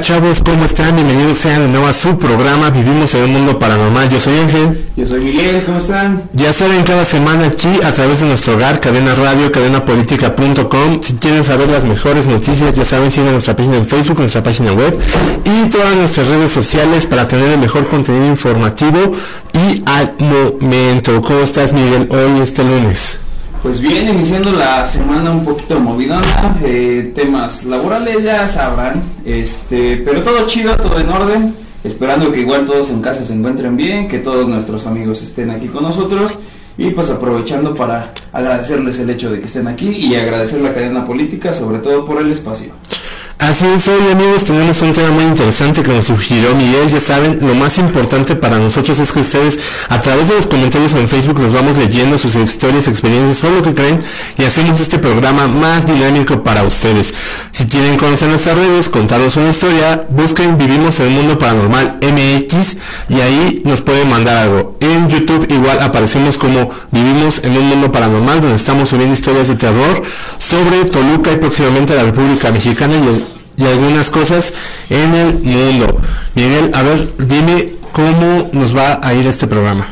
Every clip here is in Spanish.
Hola chavos, ¿cómo están? Bienvenidos sean de nuevo a su programa Vivimos en un Mundo Paranormal. Yo soy Ángel. Yo soy Miguel, ¿cómo están? Ya saben, cada semana aquí a través de nuestro hogar, Cadena Radio, cadenapolítica.com. Si quieren saber las mejores noticias, ya saben, sigan nuestra página en Facebook, nuestra página web y todas nuestras redes sociales para tener el mejor contenido informativo y al momento. ¿Cómo estás Miguel hoy este lunes? Pues bien, iniciando la semana un poquito movidona, eh, temas laborales ya sabrán, este, pero todo chido, todo en orden, esperando que igual todos en casa se encuentren bien, que todos nuestros amigos estén aquí con nosotros y pues aprovechando para agradecerles el hecho de que estén aquí y agradecer la cadena política sobre todo por el espacio. Así es, hoy amigos tenemos un tema muy interesante que nos sugirió Miguel, ya saben, lo más importante para nosotros es que ustedes a través de los comentarios en Facebook nos vamos leyendo sus historias, experiencias o lo que creen y hacemos este programa más dinámico para ustedes. Si quieren conocer nuestras redes, contarnos una historia, busquen Vivimos en el Mundo Paranormal MX y ahí nos pueden mandar algo. En YouTube igual aparecemos como Vivimos en un Mundo Paranormal donde estamos subiendo historias de terror sobre Toluca y próximamente la República Mexicana y el y algunas cosas en el mundo. Miguel, a ver, dime cómo nos va a ir este programa.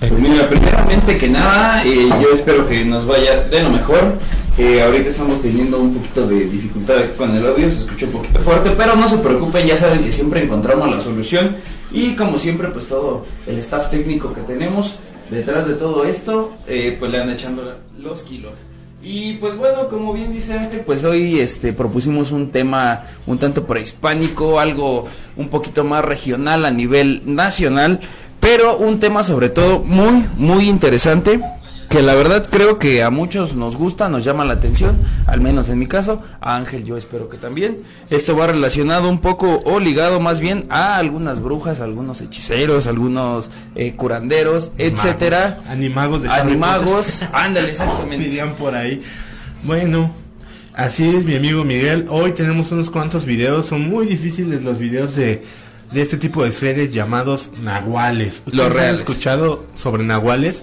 Pues mira, primeramente que nada, eh, yo espero que nos vaya de lo mejor. Eh, ahorita estamos teniendo un poquito de dificultad con el audio, se escuchó un poquito fuerte, pero no se preocupen, ya saben que siempre encontramos la solución. Y como siempre, pues todo el staff técnico que tenemos detrás de todo esto, eh, pues le han echando los kilos. Y pues bueno, como bien dice Ángel, pues hoy este propusimos un tema un tanto prehispánico, algo un poquito más regional a nivel nacional, pero un tema sobre todo muy muy interesante que la verdad creo que a muchos nos gusta, nos llama la atención, al menos en mi caso, a Ángel yo espero que también. Esto va relacionado un poco o ligado más bien a algunas brujas, algunos hechiceros, algunos eh, curanderos, etcétera. Animagos de Animagos, ándale, exactamente. Dirían por ahí. Bueno, así es mi amigo Miguel. Hoy tenemos unos cuantos videos, son muy difíciles los videos de de este tipo de seres llamados nahuales. ¿Ustedes han escuchado sobre nahuales?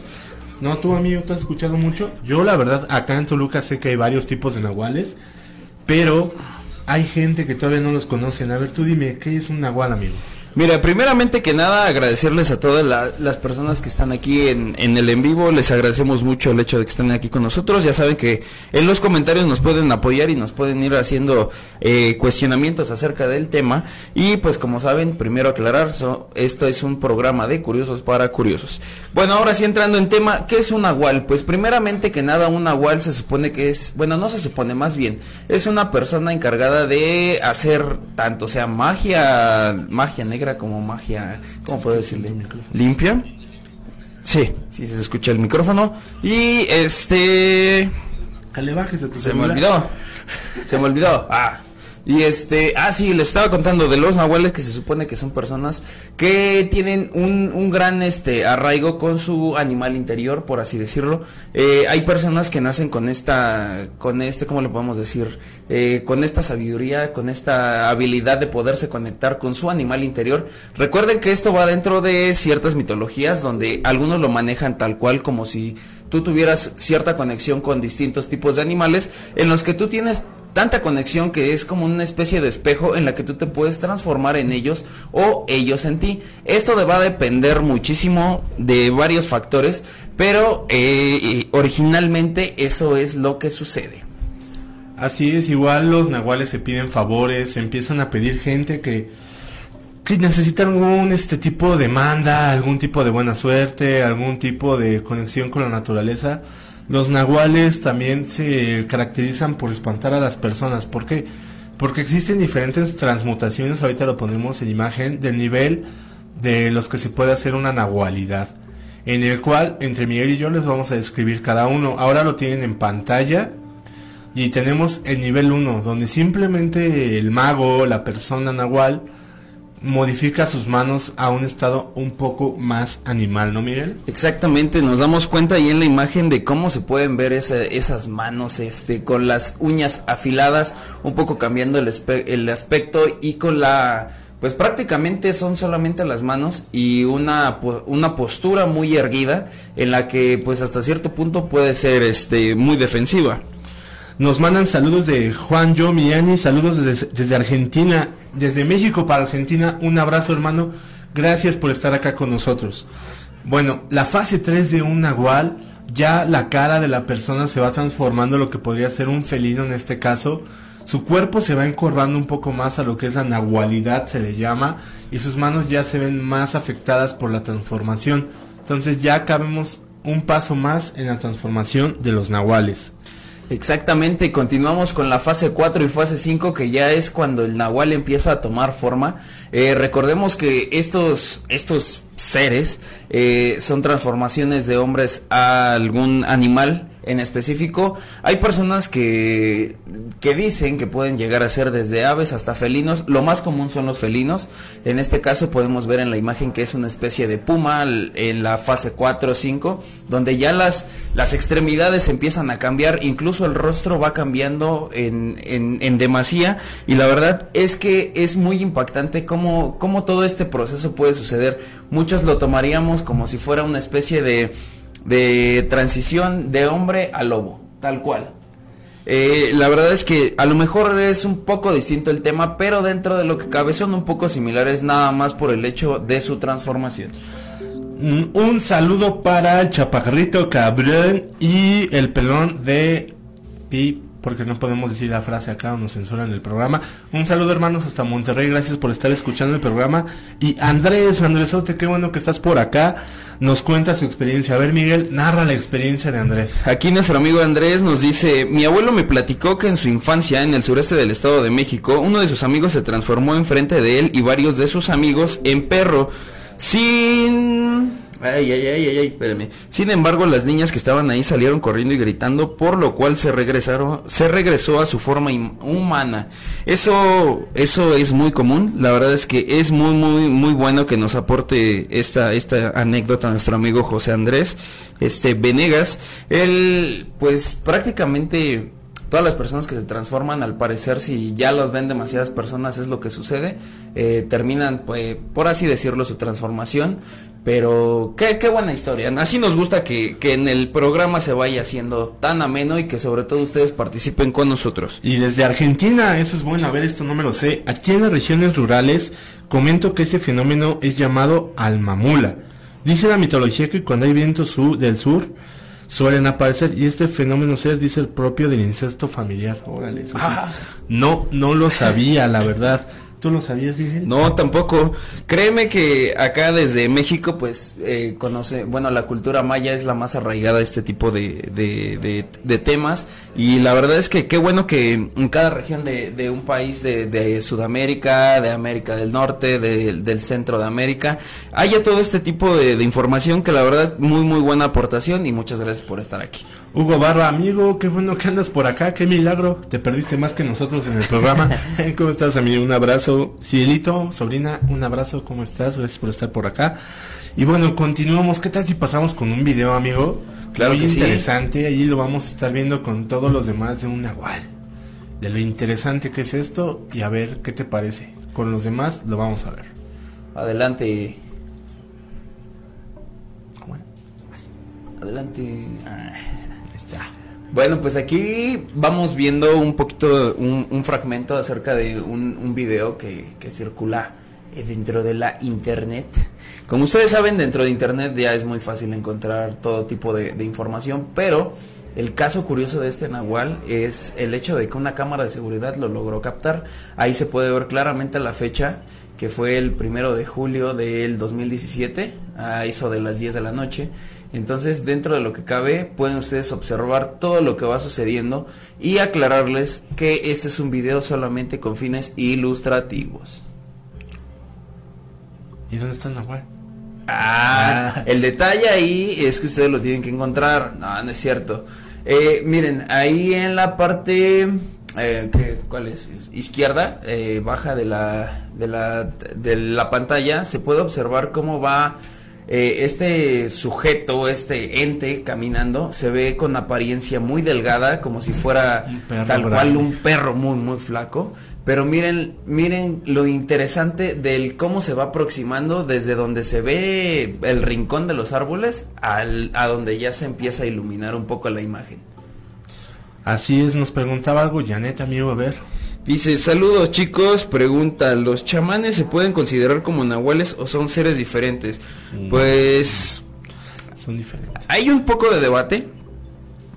No, tú amigo, ¿tú has escuchado mucho? Yo la verdad, acá en Toluca sé que hay varios tipos de nahuales, pero hay gente que todavía no los conocen. A ver, tú dime, ¿qué es un nahual, amigo? Mira, primeramente que nada agradecerles a todas las personas que están aquí en, el en vivo, les agradecemos mucho el hecho de que estén aquí con nosotros, ya saben que en los comentarios nos pueden apoyar y nos pueden ir haciendo eh, cuestionamientos acerca del tema y pues como saben, primero aclarar, esto es un programa de curiosos para curiosos. Bueno, ahora sí entrando en tema, ¿qué es un nahual? Pues primeramente que nada un nahual se supone que es, bueno, no se supone más bien, es una persona encargada de hacer tanto sea magia, magia negra, como magia, ¿cómo puedo decirle? Limpia. Sí, sí se escucha el micrófono. Y este... Se me olvidó. Se me olvidó. Ah, y este, ah, sí, les estaba contando de los nahuales que se supone que son personas que tienen un, un gran este arraigo con su animal interior, por así decirlo. Eh, hay personas que nacen con esta, con este, ¿cómo le podemos decir? Eh, con esta sabiduría, con esta habilidad de poderse conectar con su animal interior. Recuerden que esto va dentro de ciertas mitologías donde algunos lo manejan tal cual como si tú tuvieras cierta conexión con distintos tipos de animales en los que tú tienes tanta conexión que es como una especie de espejo en la que tú te puedes transformar en ellos o ellos en ti. Esto va a depender muchísimo de varios factores, pero eh, originalmente eso es lo que sucede. Así es, igual los nahuales se piden favores, se empiezan a pedir gente que, que necesita algún este tipo de manda, algún tipo de buena suerte, algún tipo de conexión con la naturaleza los nahuales también se caracterizan por espantar a las personas. ¿Por qué? Porque existen diferentes transmutaciones, ahorita lo ponemos en imagen, del nivel de los que se puede hacer una nahualidad. En el cual entre Miguel y yo les vamos a describir cada uno. Ahora lo tienen en pantalla. Y tenemos el nivel 1, donde simplemente el mago, la persona nahual, modifica sus manos a un estado un poco más animal, ¿no, Miguel? Exactamente, nos damos cuenta ahí en la imagen de cómo se pueden ver esas manos, este, con las uñas afiladas, un poco cambiando el, el aspecto y con la, pues prácticamente son solamente las manos y una, una postura muy erguida en la que, pues hasta cierto punto puede ser, este, muy defensiva. Nos mandan saludos de Juan Yo Millani, saludos desde, desde Argentina, desde México para Argentina. Un abrazo, hermano. Gracias por estar acá con nosotros. Bueno, la fase 3 de un nahual, ya la cara de la persona se va transformando lo que podría ser un felino en este caso. Su cuerpo se va encorvando un poco más a lo que es la nahualidad, se le llama, y sus manos ya se ven más afectadas por la transformación. Entonces ya cabemos un paso más en la transformación de los nahuales. Exactamente, continuamos con la fase 4 y fase 5 que ya es cuando el nahual empieza a tomar forma. Eh, recordemos que estos, estos seres eh, son transformaciones de hombres a algún animal en específico. Hay personas que, que dicen que pueden llegar a ser desde aves hasta felinos. Lo más común son los felinos. En este caso podemos ver en la imagen que es una especie de puma en la fase 4 o 5, donde ya las, las extremidades empiezan a cambiar, incluso el rostro va cambiando en, en, en demasía. Y la verdad es que es muy impactante cómo, cómo todo este proceso puede suceder. Muchos lo tomaríamos como si fuera una especie de de transición de hombre a lobo, tal cual. Eh, la verdad es que a lo mejor es un poco distinto el tema, pero dentro de lo que cabe son un poco similares nada más por el hecho de su transformación. Mm, Un saludo para el chaparrito cabrón y el pelón de y porque no podemos decir la frase acá o nos censuran el programa. Un saludo hermanos hasta Monterrey, gracias por estar escuchando el programa. Y Andrés, Andresote, qué bueno que estás por acá. Nos cuenta su experiencia. A ver Miguel, narra la experiencia de Andrés. Aquí nuestro amigo Andrés nos dice, mi abuelo me platicó que en su infancia en el sureste del Estado de México, uno de sus amigos se transformó enfrente de él y varios de sus amigos en perro, sin... Ay, ay, ay, ay, espérame. Sin embargo, las niñas que estaban ahí salieron corriendo y gritando, por lo cual se regresaron, se regresó a su forma humana. Eso, eso es muy común. La verdad es que es muy, muy, muy bueno que nos aporte esta, esta anécdota nuestro amigo José Andrés, este Venegas. Él, pues, prácticamente todas las personas que se transforman, al parecer, si ya los ven demasiadas personas, es lo que sucede. eh, terminan, pues, por así decirlo, su transformación. Pero qué, qué buena historia. Así nos gusta que, que en el programa se vaya haciendo tan ameno y que sobre todo ustedes participen con nosotros. Y desde Argentina, eso es bueno, a ver, esto no me lo sé. Aquí en las regiones rurales, comento que ese fenómeno es llamado almamula. Dice la mitología que cuando hay vientos su- del sur, suelen aparecer, y este fenómeno ser, dice el propio del incesto familiar. Órale, eso sí. No, no lo sabía, la verdad. ¿Tú lo sabías, Miguel? No, tampoco. Créeme que acá desde México, pues, eh, conoce, bueno, la cultura maya es la más arraigada a este tipo de, de, de- de temas. Y la verdad es que qué bueno que en cada región de, de un país de, de Sudamérica, de América del Norte, de- del centro de América, haya todo este tipo de, de información que la verdad, muy, muy buena aportación y muchas gracias por estar aquí. Hugo Barra, amigo, qué bueno que andas por acá, qué milagro. Te perdiste más que nosotros en el programa. ¿Cómo estás, amigo? Un abrazo. Cielito, sobrina, un abrazo. ¿Cómo estás? Gracias por estar por acá. Y bueno, continuamos. ¿Qué tal si pasamos con un video, amigo? Claro Muy que sí. interesante. Allí lo vamos a estar viendo con todos los demás de un nahual. De lo interesante que es esto y a ver qué te parece. Con los demás lo vamos a ver. Adelante. Bueno, Adelante. Bueno, pues aquí vamos viendo un poquito, un, fragmento acerca de un, un video que, que circula eh, dentro de la internet. Como ustedes saben, dentro de internet ya es muy fácil encontrar todo tipo de, de información, pero el caso curioso de este Nahual es el hecho de que una cámara de seguridad lo logró captar. Ahí se puede ver claramente la fecha, que fue el primero de julio del 2017, a eso de las 10 de la noche. Entonces, dentro de lo que cabe, pueden ustedes observar todo lo que va sucediendo y aclararles que este es un video solamente con fines ilustrativos. ¿Y dónde está el nahual? Ah, el detalle ahí es que ustedes lo tienen que encontrar. No, no es cierto. Eh, miren, ahí en la parte, eh, ¿qué- ¿cuál es? Izquierda, eh, baja de la, de la, de la pantalla, se puede observar cómo va eh, este sujeto, este ente caminando. Se ve con apariencia muy delgada, como si fuera tal cual un perro muy, muy flaco. Pero miren, miren lo interesante del cómo se va aproximando desde donde se ve el rincón de los árboles al, a donde ya se empieza a iluminar un poco la imagen. Así es, nos preguntaba algo Janet, amigo, a ver. Dice, saludos chicos, pregunta, ¿los chamanes se pueden considerar como nahuales o son seres diferentes? Mm. Pues Son diferentes. hay un poco de debate,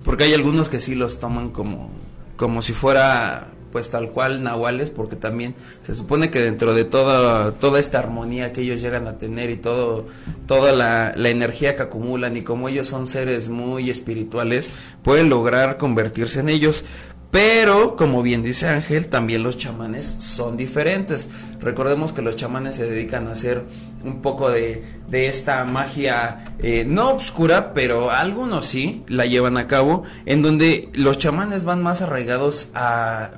porque hay algunos que sí los toman como, como si fuera pues tal cual nahuales, porque también se supone que dentro de toda, toda esta armonía que ellos llegan a tener y todo, toda la, la energía que acumulan y como ellos son seres muy espirituales, pueden lograr convertirse en ellos. Pero, como bien dice Ángel, también los chamanes son diferentes. Recordemos que los chamanes se dedican a hacer un poco de, de esta magia, eh, no obscura, pero algunos sí la llevan a cabo, en donde los chamanes van más arraigados a,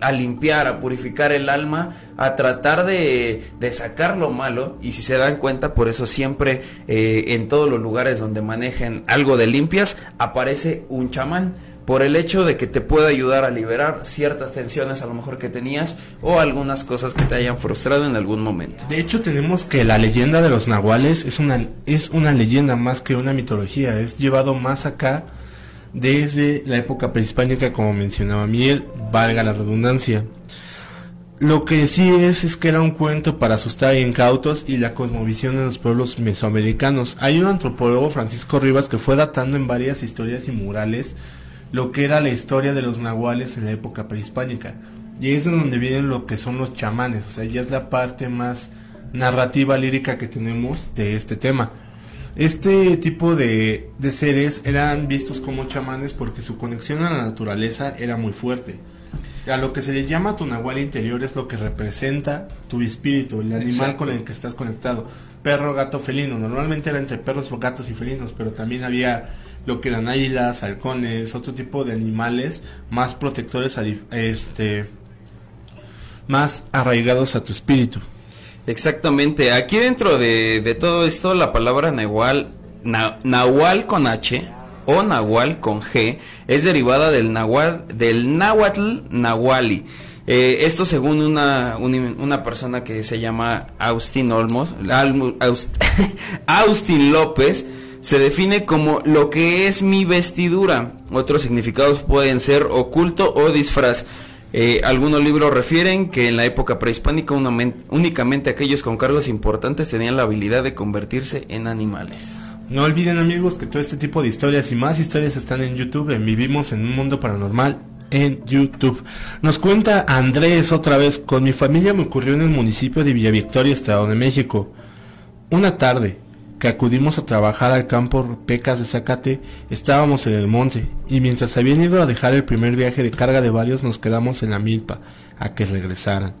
a- limpiar, a purificar el alma, a tratar de, de sacar lo malo. Y si se dan cuenta, por eso siempre eh, en todos los lugares donde manejen algo de limpias, aparece un chamán por el hecho de que te puede ayudar a liberar ciertas tensiones a lo mejor que tenías o algunas cosas que te hayan frustrado en algún momento. De hecho, tenemos que la leyenda de los nahuales es una, es una leyenda más que una mitología. Es llevado más acá desde la época prehispánica, como mencionaba Miguel, valga la redundancia. Lo que sí es es que era un cuento para asustar a incautos y la cosmovisión de los pueblos mesoamericanos. Hay un antropólogo, Francisco Rivas, que fue datando en varias historias y murales lo que era la historia de los nahuales en la época prehispánica. Y es de donde vienen lo que son los chamanes, o sea, ya es la parte más narrativa lírica que tenemos de este tema. Este tipo de, de seres eran vistos como chamanes porque su conexión a la naturaleza era muy fuerte. A lo que se le llama tu nahual interior es lo que representa tu espíritu, el animal Exacto. con el que estás conectado. Perro, gato, felino. Normalmente era entre perros, gatos y felinos, pero también había lo que eran águilas, halcones, otro tipo de animales más protectores, este, más arraigados a tu espíritu. Exactamente, aquí dentro de, de todo esto la palabra nahual, na- nahual con H o nahual con G es derivada del nahual, del náhuatl nahuali. Eh, esto según una, un- una persona que se llama Austin Olmos, Austin López, se define como lo que es mi vestidura. Otros significados pueden ser oculto o disfraz. Eh, algunos libros refieren que en la época prehispánica únicamente aquellos con cargos importantes tenían la habilidad de convertirse en animales. No olviden amigos que todo este tipo de historias y más historias están en YouTube, Vivimos en un Mundo Paranormal en YouTube. Nos cuenta Andrés otra vez, con mi familia me ocurrió en el municipio de Villa Victoria, Estado de México. Una tarde que acudimos a trabajar al campo Pecas de Zacate, estábamos en el monte y mientras habían ido a dejar el primer viaje de carga de varios nos quedamos en la milpa a que regresaran.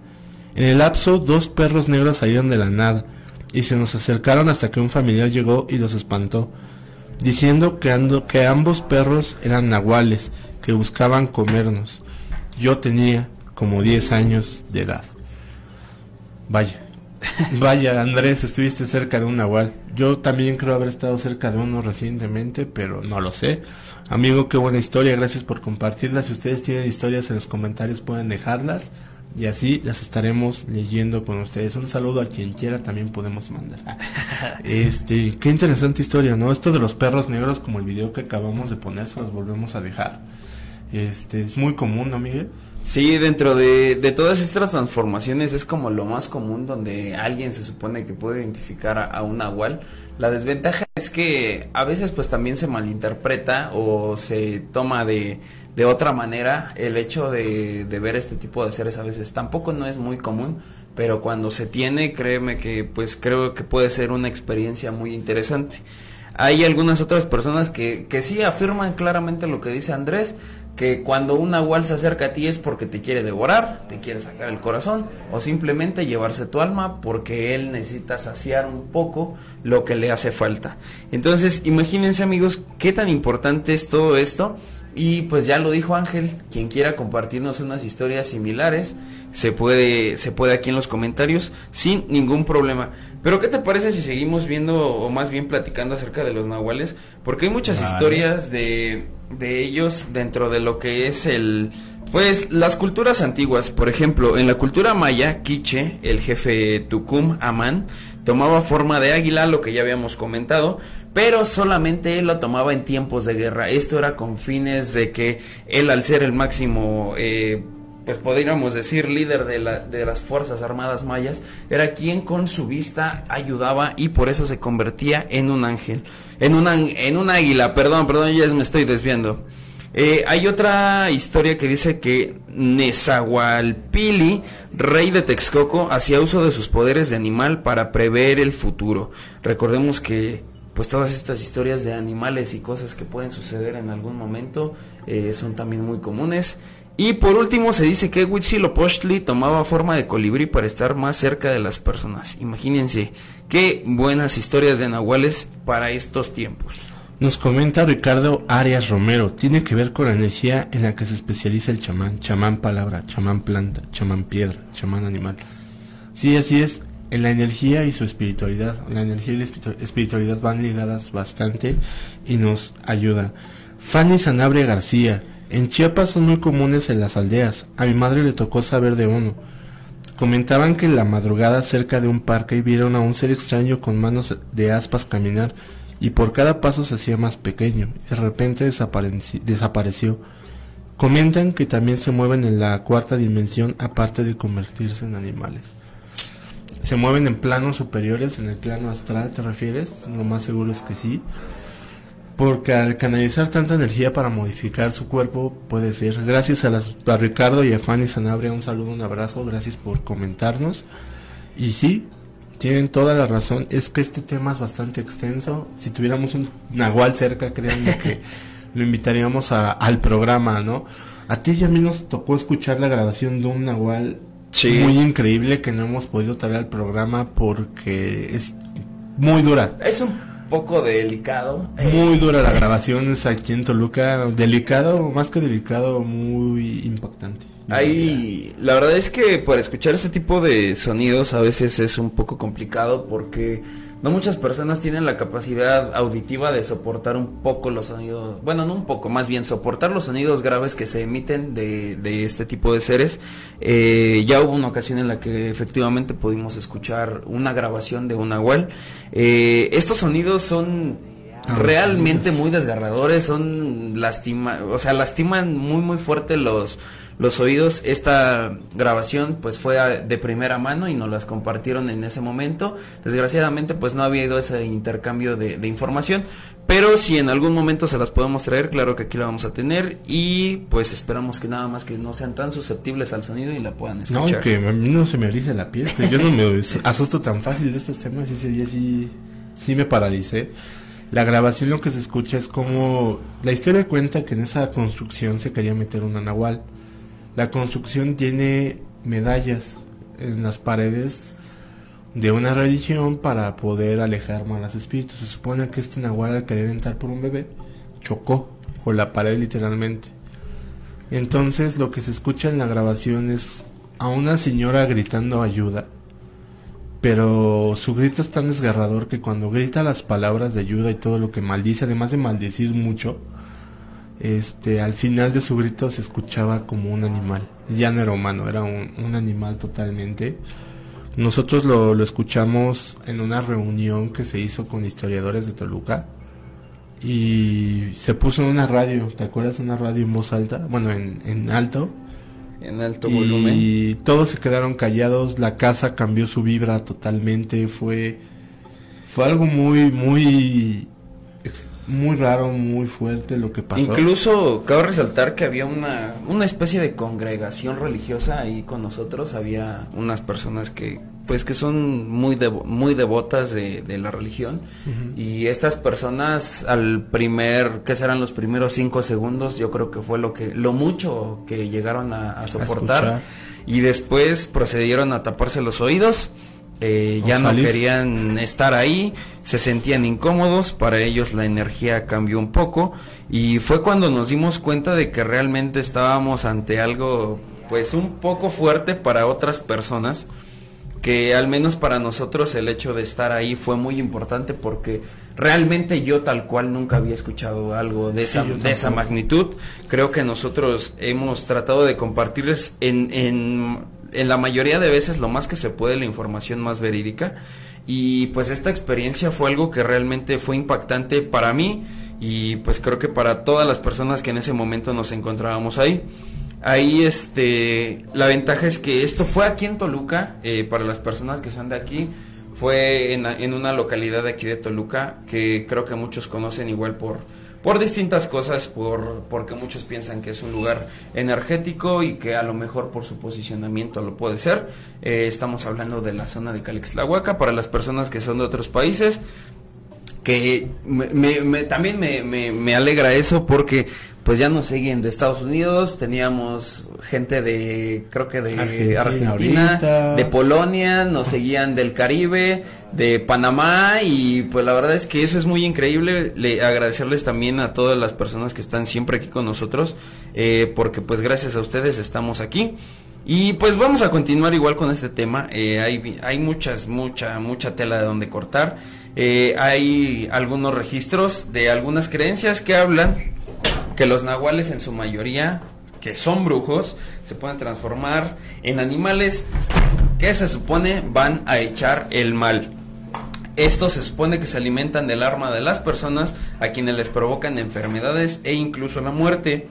En el lapso dos perros negros salieron de la nada y se nos acercaron hasta que un familiar llegó y los espantó, diciendo que, ando- que ambos perros eran nahuales que buscaban comernos. Yo tenía como 10 años de edad. Vaya. Vaya, Andrés, estuviste cerca de un nahual. Yo también creo haber estado cerca de uno recientemente, pero no lo sé. Amigo, qué buena historia, gracias por compartirla. Si ustedes tienen historias en los comentarios pueden dejarlas y así las estaremos leyendo con ustedes. Un saludo a quien quiera también podemos mandar. Este, qué interesante historia, ¿no? Esto de los perros negros como el video que acabamos de poner, se los volvemos a dejar. Este, es muy común, ¿no, Miguel? Sí, dentro de, de todas estas transformaciones es como lo más común donde alguien se supone que puede identificar a, a un nahual. La desventaja es que a veces pues también se malinterpreta o se toma de, de otra manera el hecho de, ver este tipo de seres a veces. Tampoco no es muy común, pero cuando se tiene, créeme que pues creo que puede ser una experiencia muy interesante. Hay algunas otras personas que, que sí afirman claramente lo que dice Andrés, que cuando un nahual se acerca a ti es porque te quiere devorar, te quiere sacar el corazón o simplemente llevarse tu alma porque él necesita saciar un poco lo que le hace falta. Entonces, imagínense amigos, qué tan importante es todo esto. Y pues ya lo dijo Ángel, quien quiera compartirnos unas historias similares, se puede, se puede aquí en los comentarios sin ningún problema. Pero ¿qué te parece si seguimos viendo o más bien platicando acerca de los nahuales? Porque hay muchas Vale. historias de, de ellos dentro de lo que es el Pues las culturas antiguas, por ejemplo, en la cultura maya, Quiche, el jefe Tucum Amán, tomaba forma de águila, lo que ya habíamos comentado, pero solamente él lo tomaba en tiempos de guerra. Esto era con fines de que él, al ser el máximo, eh, pues podríamos decir, líder de, la, de las Fuerzas Armadas mayas, era quien con su vista ayudaba y por eso se convertía en un ángel, en un, en un águila, perdón, perdón, ya me estoy desviando. Eh, hay otra historia que dice que Nezahualpili, rey de Texcoco, hacía uso de sus poderes de animal para prever el futuro. Recordemos que pues todas estas historias de animales y cosas que pueden suceder en algún momento eh, son también muy comunes. Y por último se dice que Huitzilopochtli tomaba forma de colibrí para estar más cerca de las personas. Imagínense qué buenas historias de nahuales para estos tiempos. Nos comenta Ricardo Arias Romero, tiene que ver con la energía en la que se especializa el chamán, chamán palabra, chamán planta, chamán piedra, chamán animal. Sí, así es, en la energía y su espiritualidad, la energía y la espiritualidad van ligadas bastante y nos ayuda. Fanny Sanabria García, en Chiapas son muy comunes en las aldeas, a mi madre le tocó saber de uno. Comentaban que en la madrugada cerca de un parque vieron a un ser extraño con manos de aspas caminar y por cada paso se hacía más pequeño de repente desapareció. Comentan que también se mueven en la cuarta dimensión aparte de convertirse en animales. Se mueven en planos superiores, en el plano astral, ¿te refieres? Lo más seguro es que sí. Porque al canalizar tanta energía para modificar su cuerpo, puede ser. Gracias a, las, a Ricardo y a Fanny Sanabria, un saludo, un abrazo, gracias por comentarnos. Y sí, tienen toda la razón. Es que este tema es bastante extenso. Si tuviéramos un Nahual cerca, créanme que lo invitaríamos a, al programa, ¿no? A ti y a mí nos tocó escuchar la grabación de un Nahual muy increíble que no hemos podido traer al programa porque es muy dura. Es un poco delicado. Muy dura la grabación, es aquí en Toluca. Delicado, más que delicado, muy impactante. Ahí, la verdad es que para escuchar este tipo de sonidos a veces es un poco complicado porque no muchas personas tienen la capacidad auditiva de soportar un poco los sonidos, bueno, no un poco, más bien soportar los sonidos graves que se emiten de, de este tipo de seres. Eh, ya hubo una ocasión en la que efectivamente pudimos escuchar una grabación de un nahual. Eh, estos sonidos son ah, realmente muy desgarradores, son lastima, o sea, lastiman muy muy fuerte los los oídos. Esta grabación pues fue de primera mano y nos las compartieron en ese momento. Desgraciadamente pues no había ido ese intercambio de, información, pero si en algún momento se las podemos traer, claro que aquí la vamos a tener y pues esperamos que nada más que no sean tan susceptibles al sonido y la puedan escuchar. No, que a mí no se me eriza la piel, yo no me asusto tan fácil de estos temas, ese día sí, sí me paralicé. La grabación lo que se escucha es como la historia cuenta que en esa construcción se quería meter una nahual. La construcción tiene medallas en las paredes de una religión para poder alejar malos espíritus. Se supone que este nahual al querer entrar por un bebé chocó con la pared literalmente. Entonces lo que se escucha en la grabación es a una señora gritando ayuda. Pero su grito es tan desgarrador que cuando grita las palabras de ayuda y todo lo que maldice, además de maldecir mucho, este, al final de su grito se escuchaba como un animal. Ya no era humano, era un, animal totalmente. Nosotros lo, lo, escuchamos en una reunión que se hizo con historiadores de Toluca. Y se puso en una radio, ¿te acuerdas? Una radio en voz alta, bueno, en, en alto. En alto volumen. Y todos se quedaron callados, la casa cambió su vibra totalmente, fue, fue algo muy, muy muy raro, muy fuerte lo que pasó. Incluso cabe resaltar que había una, una especie de congregación religiosa ahí con nosotros, había unas personas que pues que son muy muy devotas de, la religión. Y estas personas al primer que serán los primeros cinco segundos yo creo que fue lo que lo mucho que llegaron a, soportar. y después procedieron a taparse los oídos eh, ya no querían estar ahí, se sentían incómodos, para ellos la energía cambió un poco y fue cuando nos dimos cuenta de que realmente estábamos ante algo pues un poco fuerte para otras personas que al menos para nosotros el hecho de estar ahí fue muy importante porque realmente yo tal cual nunca había escuchado algo de esa, de esa magnitud. Creo que nosotros hemos tratado de compartirles en, en, en la mayoría de veces lo más que se puede la información más verídica. Y pues esta experiencia fue algo que realmente fue impactante para mí y pues creo que para todas las personas que en ese momento nos encontrábamos ahí. Ahí este, la ventaja es que esto fue aquí en Toluca, eh, para las personas que son de aquí, fue en, en, una localidad de aquí de Toluca, que creo que muchos conocen igual por, por distintas cosas, por, porque muchos piensan que es un lugar energético y que a lo mejor por su posicionamiento lo puede ser. Eh, estamos hablando de la zona de Calixtlahuaca, para las personas que son de otros países, que me, me, también me, me, alegra eso porque pues ya nos siguen de Estados Unidos, teníamos gente de, creo que de Argentina, de Polonia, nos seguían del Caribe, de Panamá y pues la verdad es que eso es muy increíble, le, agradecerles también a todas las personas que están siempre aquí con nosotros, eh, porque pues gracias a ustedes estamos aquí. Y pues vamos a continuar igual con este tema, eh, hay, hay muchas, mucha, mucha tela de donde cortar. Eh, hay algunos registros de algunas creencias que hablan que los nahuales en su mayoría, que son brujos, se pueden transformar en animales que se supone van a echar el mal. Estos se supone que se alimentan del arma de las personas a quienes les provocan enfermedades e incluso la muerte.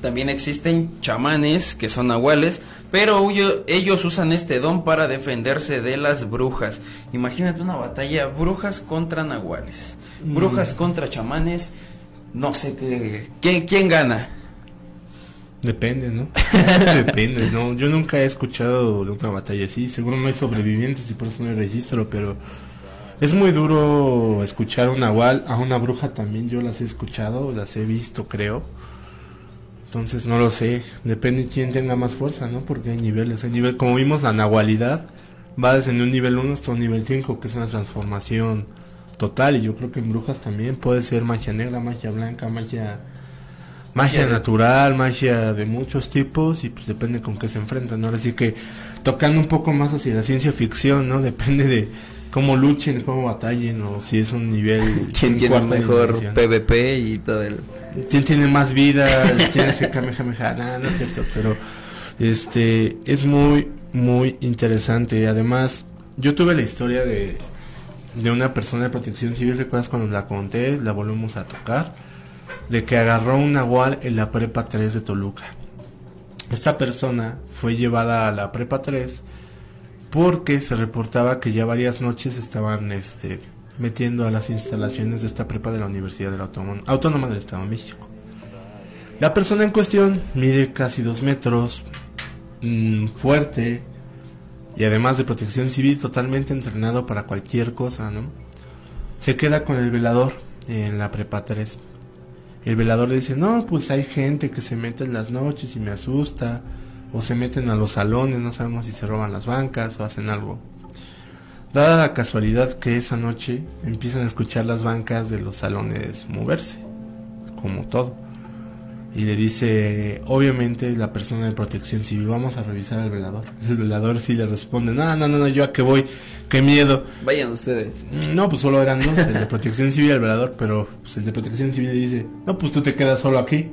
También existen chamanes que son nahuales, pero ellos usan este don para defenderse de las brujas. Imagínate una batalla brujas contra nahuales, mm. brujas contra chamanes. No sé qué, ¿quién, quién gana? Depende, ¿no? Depende, ¿no? Yo nunca he escuchado de una batalla así. Seguro no hay sobrevivientes y por eso no hay registro, pero es muy duro escuchar un nahual. A una bruja también yo las he escuchado, las he visto, creo entonces no lo sé, depende de quién tenga más fuerza, ¿no? Porque hay niveles, hay nivel, como vimos la nahualidad va desde un nivel 1 hasta un nivel 5, que es una transformación total y yo creo que en brujas también puede ser magia negra, magia blanca, magia magia natural, magia de muchos tipos y pues depende con qué se enfrentan, ¿no? Así que tocando un poco más hacia la ciencia ficción, ¿no? Depende de cómo luchen, cómo batallen o si es un nivel quién tiene mejor PvP y todo el quién tiene más vida, quién es el Kamehameha, nada, no es cierto, pero este es muy muy interesante. Además, yo tuve la historia de de una persona de protección civil, ¿recuerdas cuando la conté? La volvemos a tocar de que agarró un nahual en la prepa 3 de Toluca. Esta persona fue llevada a la prepa 3 porque se reportaba que ya varias noches estaban este metiendo a las instalaciones de esta prepa de la Universidad de la Autónoma del Estado de México. La persona en cuestión mide casi dos metros, mm, fuerte y además de protección civil totalmente entrenado para cualquier cosa, ¿no? Se queda con el velador en la prepa 3. El velador le dice, no, pues hay gente que se mete en las noches y me asusta, o se meten a los salones, no sabemos si se roban las bancas o hacen algo. Dada la casualidad que esa noche empiezan a escuchar las bancas de los salones moverse, como todo. Y le dice, obviamente, la persona de protección civil, vamos a revisar al velador. El velador sí le responde, no, no, no, no, yo a qué voy, qué miedo. Vayan ustedes. Mm, no, pues solo eran dos, el de protección civil y el velador, pero pues, el de protección civil le dice, no, pues tú te quedas solo aquí.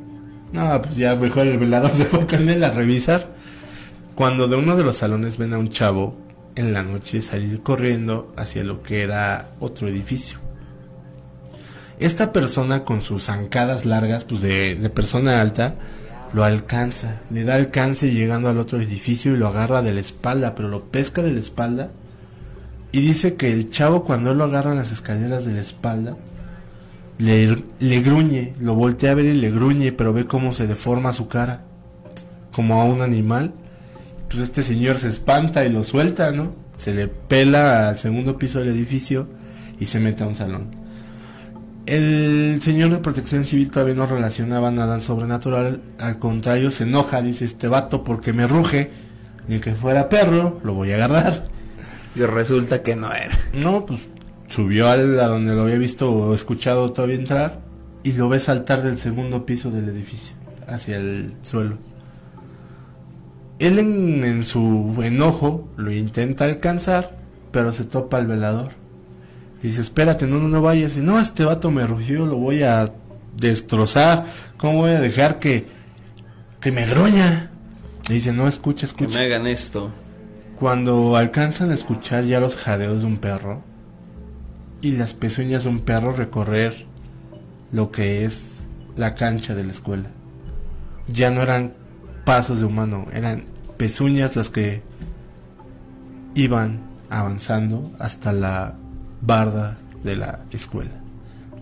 No, pues ya mejor el velador se fue con él a revisar. Cuando de uno de los salones ven a un chavo en la noche salir corriendo hacia lo que era otro edificio. Esta persona con sus zancadas largas, pues de, persona alta, lo alcanza, le da alcance llegando al otro edificio y lo agarra de la espalda, pero lo pesca de la espalda y dice que el chavo cuando él lo agarra en las escaleras de la espalda, le, le gruñe, lo voltea a ver y le gruñe, pero ve cómo se deforma su cara, como a un animal pues este señor se espanta y lo suelta, ¿no? Se le pela al segundo piso del edificio y se mete a un salón. El señor de protección civil todavía no relacionaba nada sobrenatural, al contrario se enoja, dice este vato porque me ruge, ni que fuera perro, lo voy a agarrar. Y resulta que no era. No, pues subió a donde lo había visto o escuchado todavía entrar y lo ve saltar del segundo piso del edificio hacia el suelo. Él en, en su enojo lo intenta alcanzar, pero se topa al velador. Y dice, espérate, no, no, no vayas. Y no, este vato me rugió, lo voy a destrozar. ¿Cómo voy a dejar que, que me gruña? Y dice, no, escucha, Que escucha. me hagan esto. Cuando alcanzan a escuchar ya los jadeos de un perro y las pezuñas de un perro recorrer lo que es la cancha de la escuela. Ya no eran pasos de humano, eran pezuñas las que iban avanzando hasta la barda de la escuela.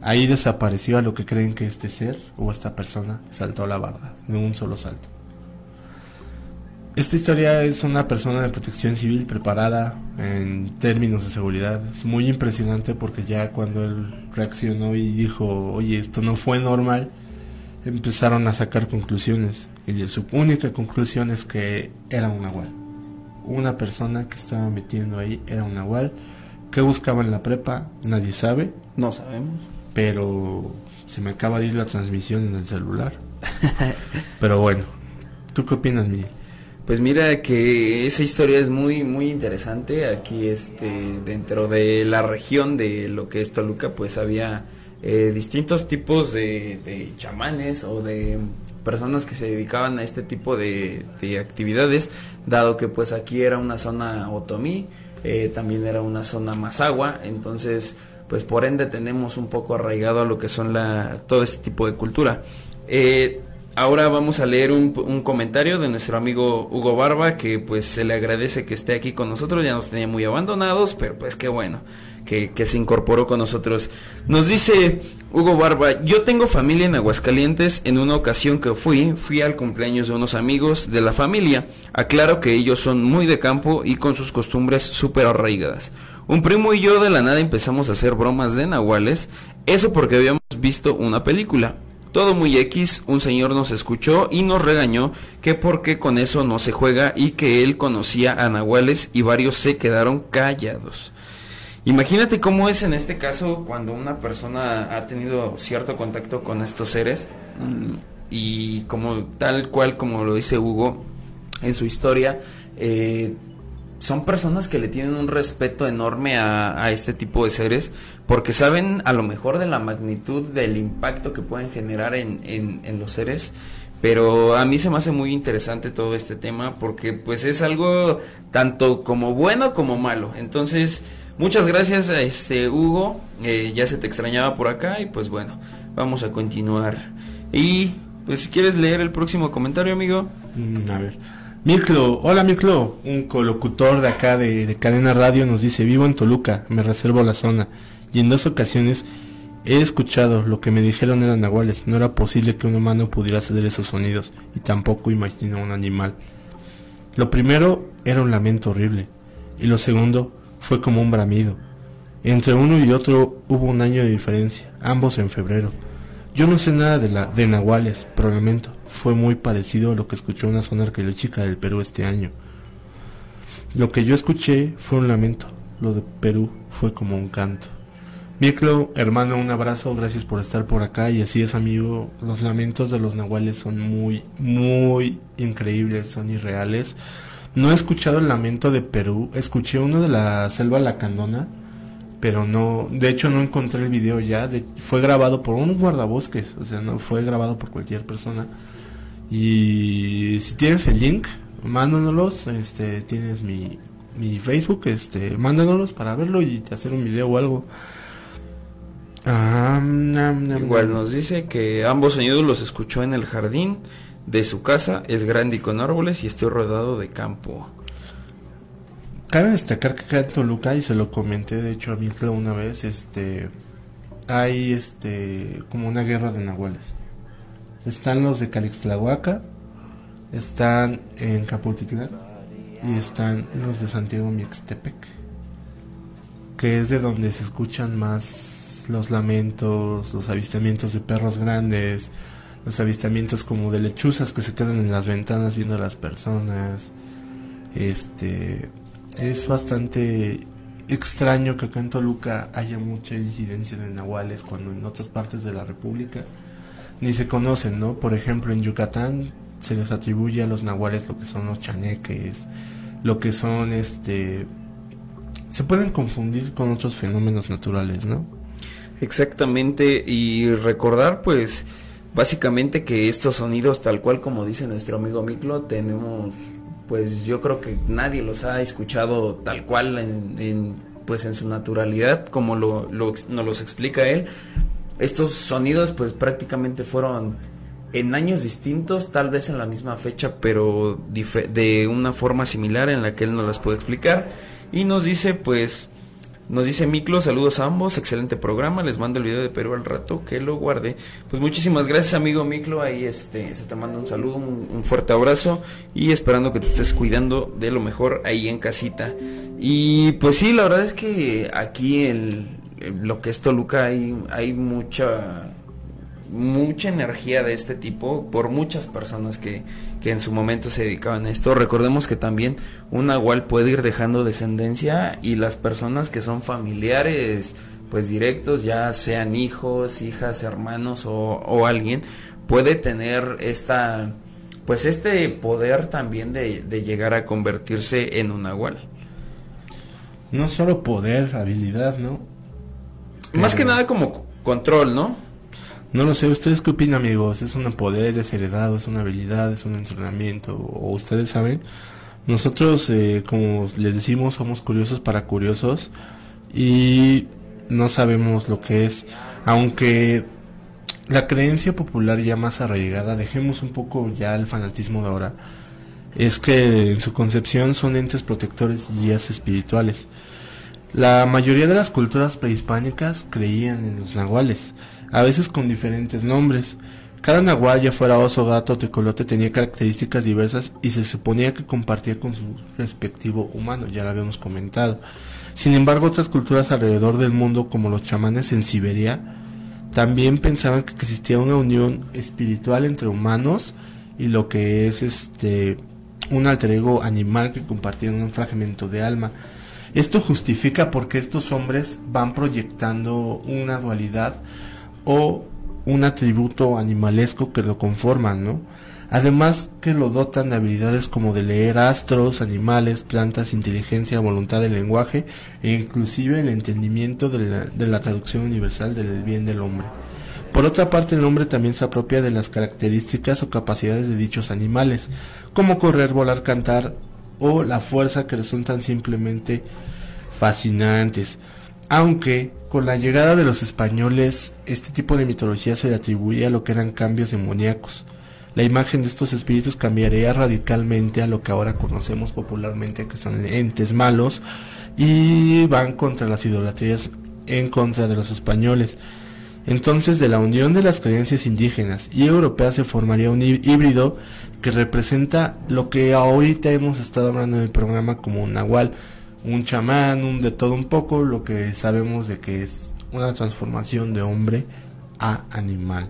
Ahí desapareció a lo que creen que este ser o esta persona saltó a la barda de un solo salto. Esta historia es una persona de protección civil preparada en términos de seguridad. Es muy impresionante porque ya cuando él reaccionó y dijo, oye, esto no fue normal, empezaron a sacar conclusiones. Y su única conclusión es que era un nahual. Una persona que estaba metiendo ahí era un nahual. ¿Qué buscaba en la prepa? Nadie sabe, No sabemos. pero se me acaba de ir la transmisión en el celular. pero bueno, ¿tú qué opinas, Miguel? Pues mira que esa historia es muy muy interesante. Aquí este dentro de la región de lo que es Toluca pues había eh, distintos tipos de, de chamanes o de personas que se dedicaban a este tipo de, de actividades, dado que pues aquí era una zona otomí, eh, también era una zona mazagua, entonces pues por ende tenemos un poco arraigado a lo que son la todo este tipo de cultura. Eh, Ahora vamos a leer un, comentario de nuestro amigo Hugo Barba, que pues se le agradece que esté aquí con nosotros, ya nos tenía muy abandonados, pero pues qué bueno que, que se incorporó con nosotros. Nos dice Hugo Barba, yo tengo familia en Aguascalientes, en una ocasión que fui, fui al cumpleaños de unos amigos de la familia, aclaro que ellos son muy de campo y con sus costumbres súper arraigadas. Un primo y yo de la nada empezamos a hacer bromas de nahuales, eso porque habíamos visto una película. Todo muy X, un señor nos escuchó y nos regañó que porque con eso no se juega y que él conocía a nahuales y varios se quedaron callados. Imagínate cómo es en este caso cuando una persona ha tenido cierto contacto con estos seres mm, y como tal cual como lo dice Hugo en su historia, eh, son personas que le tienen un respeto enorme a, este tipo de seres porque saben a lo mejor de la magnitud del impacto que pueden generar en, en, en, los seres pero a mí se me hace muy interesante todo este tema porque pues es algo tanto como bueno como malo. Entonces muchas gracias a este Hugo. Eh, ya se te extrañaba por acá y pues bueno vamos a continuar. Y pues si quieres leer el próximo comentario amigo. Mm, a ver Mirclo, hola Mirclo, un colocutor de acá de, de, Cadena Radio nos dice, vivo en Toluca, me reservo la zona, y en dos ocasiones he escuchado lo que me dijeron eran nahuales, no era posible que un humano pudiera hacer esos sonidos, y tampoco imagino un animal. Lo primero era un lamento horrible, y lo segundo fue como un bramido. Entre uno y otro hubo un año de diferencia, ambos en febrero. Yo no sé nada de, la, de nahuales, pero lamento fue muy parecido a lo que escuchó una zona arqueológica del Perú este año. Lo que yo escuché fue un lamento, lo de Perú fue como un canto. Mirclo, hermano, un abrazo, gracias por estar por acá y así es amigo, los lamentos de los nahuales son muy, muy increíbles, son irreales. No he escuchado el lamento de Perú, escuché uno de la selva lacandona, pero no, de hecho no encontré el video ya, fue grabado por un guardabosques, o sea, no fue grabado por cualquier persona. Y si tienes el link, mándanos, este, tienes mi, mi Facebook, este, mándanos para verlo y hacer un video o algo. Ah, Igual nos dice que ambos sonidos los escuchó en el jardín de su casa, es grande y con árboles y estoy rodeado de campo. Cabe destacar que acá en Toluca, y se lo comenté de hecho a mí una vez, este, hay este, como una guerra de nahuales. Están los de Calixtlahuaca, están en Capultitlán y están los de Santiago Mixtepec, que es de donde se escuchan más los lamentos, los avistamientos de perros grandes, los avistamientos como de lechuzas que se quedan en las ventanas viendo a las personas. Este es bastante extraño que acá en Toluca haya mucha incidencia de nahuales cuando en otras partes de la República ni se conocen, ¿no? Por ejemplo, en Yucatán se les atribuye a los nahuales lo que son los chaneques, lo que son este se pueden confundir con otros fenómenos naturales, ¿no? Exactamente, y recordar pues básicamente que estos sonidos tal cual como dice nuestro amigo Miklo tenemos pues yo creo que nadie los ha escuchado tal cual en, pues en su naturalidad como lo, nos los explica él estos sonidos pues prácticamente fueron en años distintos, tal vez en la misma fecha, pero de una forma similar en la que él nos las puede explicar. Y nos dice pues nos dice Miklo, saludos a ambos, excelente programa, les mando el video de Perú al rato, que lo guarde. Pues muchísimas gracias amigo Miklo, ahí este, se te manda un saludo, un, fuerte abrazo y esperando que te estés cuidando de lo mejor ahí en casita. Y pues sí, la verdad es que aquí en lo que es Toluca hay, hay mucha mucha energía de este tipo por muchas personas que, que en su momento se dedicaban a esto. Recordemos que también un nahual puede ir dejando descendencia y las personas que son familiares pues directos, ya sean hijos, hijas, hermanos o, o alguien, puede tener esta pues este poder también de, de llegar a convertirse en un nahual. No solo poder, habilidad, ¿no? Más que nada como control, ¿no? No lo sé, ¿ustedes qué opinan, amigos? ¿Es un poder, es heredado, es una habilidad, es un entrenamiento? ¿O ustedes saben? Nosotros, eh, como les decimos, somos curiosos para curiosos y no sabemos lo que es. Aunque la creencia popular ya más arraigada, dejemos un poco ya el fanatismo de ahora, es que en su concepción son entes protectores y guías espirituales. La mayoría de las culturas prehispánicas creían en los nahuales a veces con diferentes nombres. Cada nahual, ya fuera oso, gato o tecolote, tenía características diversas y se suponía que compartía con su respectivo humano, ya lo habíamos comentado. Sin embargo, otras culturas alrededor del mundo, como los chamanes en Siberia, también pensaban que existía una unión espiritual entre humanos y lo que es este un alter ego animal que compartían un fragmento de alma. Esto justifica por qué estos hombres van proyectando una dualidad o un atributo animalesco que lo conforman, ¿no? Además que lo dotan de habilidades como de leer astros, animales, plantas, inteligencia, voluntad del lenguaje e inclusive el entendimiento de la, de la traducción universal del bien del hombre. Por otra parte, el hombre también se apropia de las características o capacidades de dichos animales, como correr, volar, cantar o la fuerza que resultan simplemente fascinantes. Aunque con la llegada de los españoles, este tipo de mitología se le atribuía a lo que eran cambios demoníacos. La imagen de estos espíritus cambiaría radicalmente a lo que ahora conocemos popularmente que son entes malos y van contra las idolatrías en contra de los españoles. Entonces de la unión de las creencias indígenas y europeas se formaría un híbrido que representa lo que ahorita hemos estado hablando en el programa como un nahual, un chamán, un de todo un poco, lo que sabemos de que es una transformación de hombre a animal.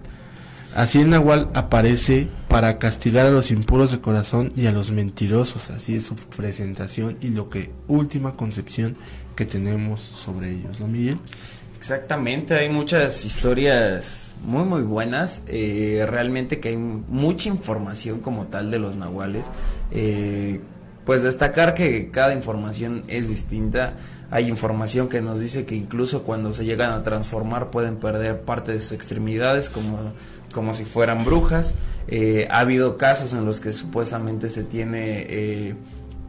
Así el Nahual aparece para castigar a los impuros de corazón y a los mentirosos, así es su presentación y lo que última concepción que tenemos sobre ellos, ¿no Miguel? Exactamente, hay muchas historias muy muy buenas, eh, realmente que hay mucha información como tal de los nahuales. Eh, pues destacar que cada información es distinta. Hay información que nos dice que incluso cuando se llegan a transformar pueden perder parte de sus extremidades como, como si fueran brujas. Eh, ha habido casos en los que supuestamente se tiene eh,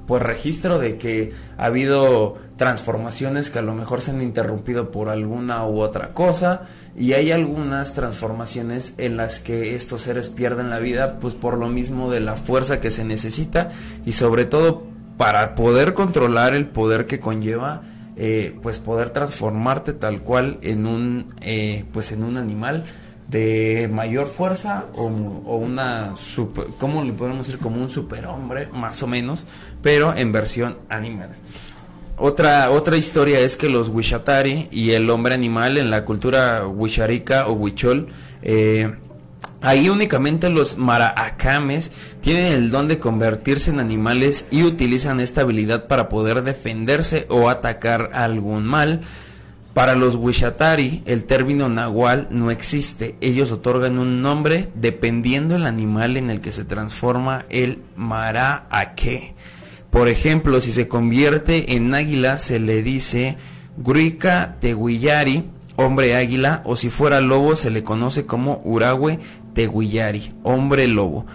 pues registro de que ha habido transformaciones que a lo mejor se han interrumpido por alguna u otra cosa y hay algunas transformaciones en las que estos seres pierden la vida pues por lo mismo de la fuerza que se necesita y sobre todo para poder controlar el poder que conlleva eh, pues poder transformarte tal cual en un eh, pues en un animal de mayor fuerza o, una super, ¿cómo le podemos decir? Como un superhombre, más o menos, pero en versión animal. Otra, otra historia es que los Wishatari y el hombre animal en la cultura Wisharika o Huichol, eh, ahí únicamente los Maraakames tienen el don de convertirse en animales y utilizan esta habilidad para poder defenderse o atacar algún mal Para los Wishatari, el término nahual no existe. Ellos otorgan un nombre dependiendo el animal en el que se transforma el maraaque. Por ejemplo, si se convierte en águila, se le dice Gruica Teguillari, hombre águila, o si fuera lobo, se le conoce como Urahue Teguillari, hombre lobo.